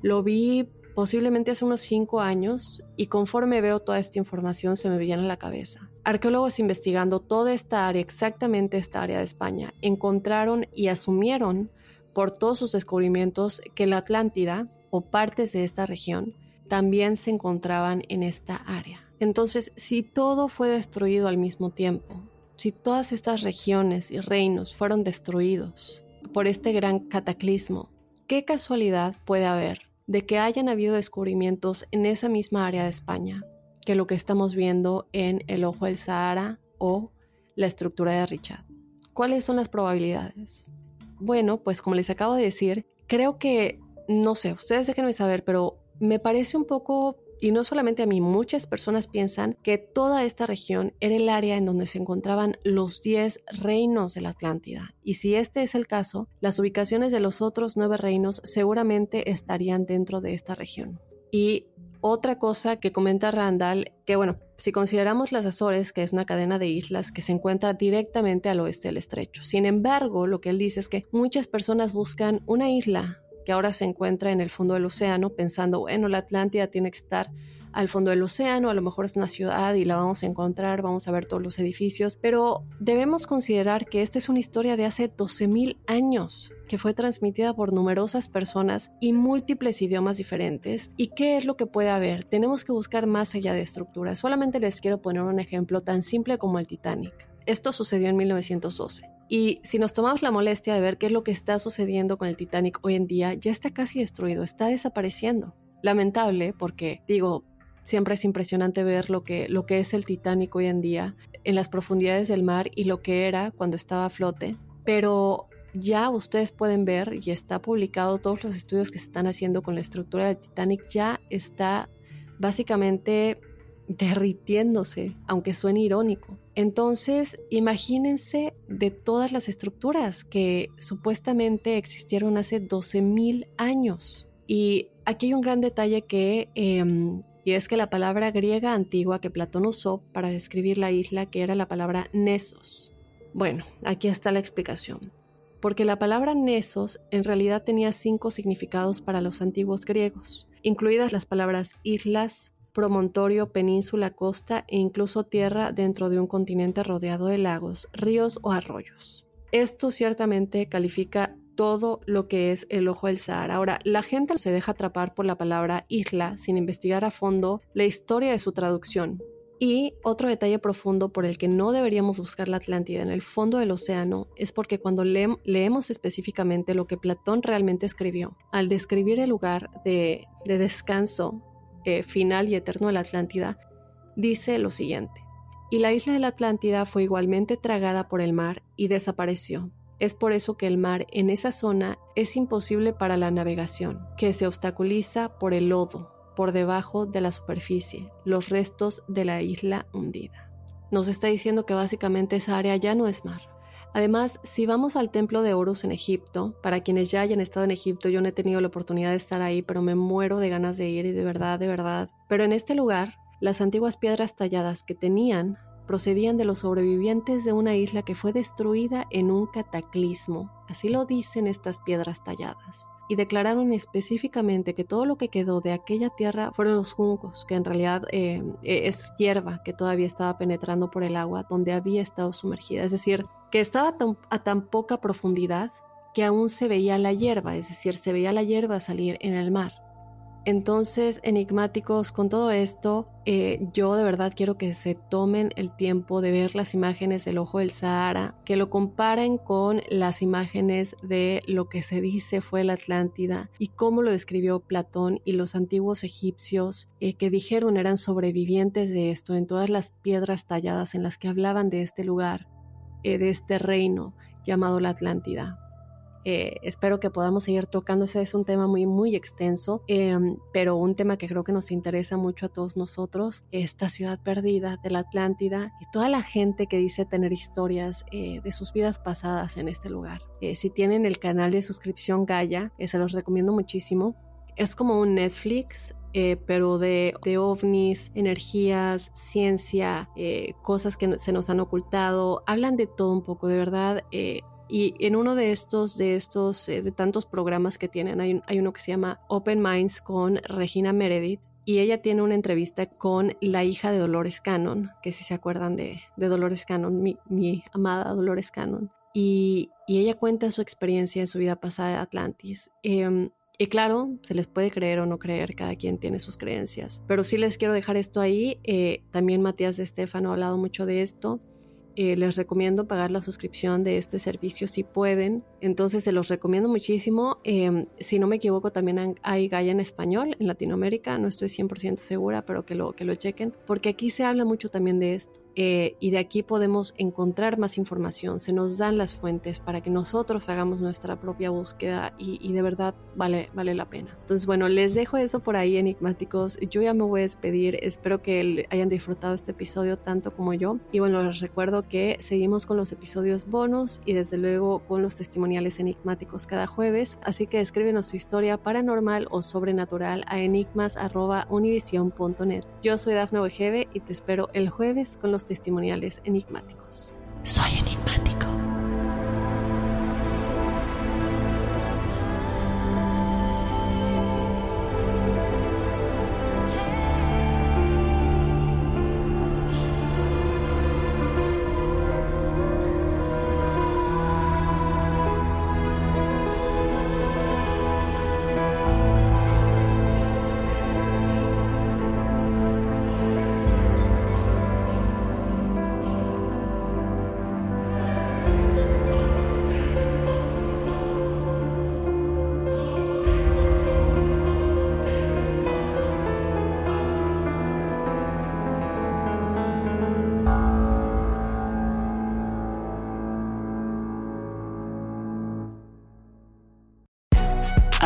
lo vi posiblemente hace unos cinco años, y conforme veo toda esta información se me viene a la cabeza. Arqueólogos investigando toda esta área, exactamente esta área de España, encontraron y asumieron por todos sus descubrimientos que la Atlántida o partes de esta región también se encontraban en esta área. Entonces, si todo fue destruido al mismo tiempo, si todas estas regiones y reinos fueron destruidos por este gran cataclismo, ¿qué casualidad puede haber de que hayan habido descubrimientos en esa misma área de España que lo que estamos viendo en el ojo del Sahara o la estructura de Richard. ¿Cuáles son las probabilidades? Bueno, pues como les acabo de decir, creo que, no sé, ustedes déjenme saber, pero me parece un poco y no solamente a mí, muchas personas piensan que toda esta región era el área en donde se encontraban los 10 reinos de la Atlántida. Y si este es el caso, las ubicaciones de los otros nueve reinos seguramente estarían dentro de esta región. Y otra cosa que comenta Randall, que bueno, si consideramos las Azores, que es una cadena de islas que se encuentra directamente al oeste del estrecho. Sin embargo, lo que él dice es que muchas personas buscan una isla que ahora se encuentra en el fondo del océano, pensando, bueno, la Atlántida tiene que estar al fondo del océano, a lo mejor es una ciudad y la vamos a encontrar, vamos a ver todos los edificios, pero debemos considerar que esta es una historia de hace 12.000 años que fue transmitida por numerosas personas y múltiples idiomas diferentes. ¿Y qué es lo que puede haber? Tenemos que buscar más allá de estructuras. Solamente les quiero poner un ejemplo tan simple como el Titanic. Esto sucedió en 1912. Y si nos tomamos la molestia de ver qué es lo que está sucediendo con el Titanic hoy en día, ya está casi destruido, está desapareciendo. Lamentable porque, digo, siempre es impresionante ver lo que, lo que es el Titanic hoy en día en las profundidades del mar y lo que era cuando estaba a flote. Pero ya ustedes pueden ver y está publicado todos los estudios que se están haciendo con la estructura del Titanic, ya está básicamente derritiéndose, aunque suene irónico. Entonces, imagínense de todas las estructuras que supuestamente existieron hace 12.000 años. Y aquí hay un gran detalle que, em, y es que la palabra griega antigua que Platón usó para describir la isla, que era la palabra Nesos. Bueno, aquí está la explicación. Porque la palabra Nesos en realidad tenía cinco significados para los antiguos griegos, incluidas las palabras islas, promontorio, península, costa e incluso tierra dentro de un continente rodeado de lagos, ríos o arroyos. Esto ciertamente califica todo lo que es el ojo del Sahara. Ahora, la gente se deja atrapar por la palabra isla sin investigar a fondo la historia de su traducción. Y otro detalle profundo por el que no deberíamos buscar la Atlántida en el fondo del océano es porque cuando leemos específicamente lo que Platón realmente escribió, al describir el lugar de, de descanso eh, final y eterno de la Atlántida, dice lo siguiente. Y la isla de la Atlántida fue igualmente tragada por el mar y desapareció. Es por eso que el mar en esa zona es imposible para la navegación, que se obstaculiza por el lodo, por debajo de la superficie, los restos de la isla hundida. Nos está diciendo que básicamente esa área ya no es mar. Además, si vamos al templo de Horus en Egipto, para quienes ya hayan estado en Egipto, yo no he tenido la oportunidad de estar ahí, pero me muero de ganas de ir y de verdad, de verdad. Pero en este lugar, las antiguas piedras talladas que tenían procedían de los sobrevivientes de una isla que fue destruida en un cataclismo, así lo dicen estas piedras talladas, y declararon específicamente que todo lo que quedó de aquella tierra fueron los juncos, que en realidad eh, es hierba que todavía estaba penetrando por el agua donde había estado sumergida, es decir, que estaba a tan poca profundidad que aún se veía la hierba, es decir, se veía la hierba salir en el mar. Entonces, enigmáticos, con todo esto, eh, yo de verdad quiero que se tomen el tiempo de ver las imágenes del ojo del Sahara, que lo comparen con las imágenes de lo que se dice fue la Atlántida y cómo lo describió Platón y los antiguos egipcios eh, que dijeron eran sobrevivientes de esto en todas las piedras talladas en las que hablaban de este lugar, eh, de este reino llamado la Atlántida. Eh, espero que podamos seguir tocando. Ese es un tema muy, muy extenso, em, pero un tema que creo que nos interesa mucho a todos nosotros, esta ciudad perdida de la Atlántida y toda la gente que dice tener historias eh, de sus vidas pasadas en este lugar. Eh, si tienen el canal de suscripción Gaia, se los recomiendo muchísimo. Es como un Netflix, pero de, de, ovnis, energías, ciencia, cosas que se nos han ocultado. Hablan de todo un poco, de verdad. Y en uno de estos, de estos, eh, de tantos programas que tienen, hay, uno que se llama Open Minds con Regina Meredith, y ella tiene una entrevista con la hija de Dolores Cannon, que si se acuerdan de, de Dolores Cannon, mi, amada Dolores Cannon. Y, ella cuenta su experiencia en su vida pasada de Atlantis. Eh, y claro, se les puede creer o no creer, cada quien tiene sus creencias. Pero sí les quiero dejar esto ahí. Eh, también Matías de Estefano ha hablado mucho de esto. Eh, les recomiendo pagar la suscripción de este servicio si pueden. Entonces se los recomiendo muchísimo. Em, si no me equivoco, también hay Gaia en español en Latinoamérica. No estoy 100% segura, pero que lo, que lo chequen. Porque aquí se habla mucho también de esto. Eh, y de aquí podemos encontrar más información, se nos dan las fuentes para que nosotros hagamos nuestra propia búsqueda y, de verdad vale, vale la pena. Entonces bueno, les dejo eso por ahí enigmáticos, yo ya me voy a despedir, espero que hayan disfrutado este episodio tanto como yo. Y bueno, les recuerdo que seguimos con los episodios bonus y desde luego con los testimoniales enigmáticos cada jueves, así que escríbenos su historia paranormal o sobrenatural a enigmas.univision.net. Yo soy Dafne Wegebe y te espero el jueves con los testimoniales enigmáticos. Soy enigmático.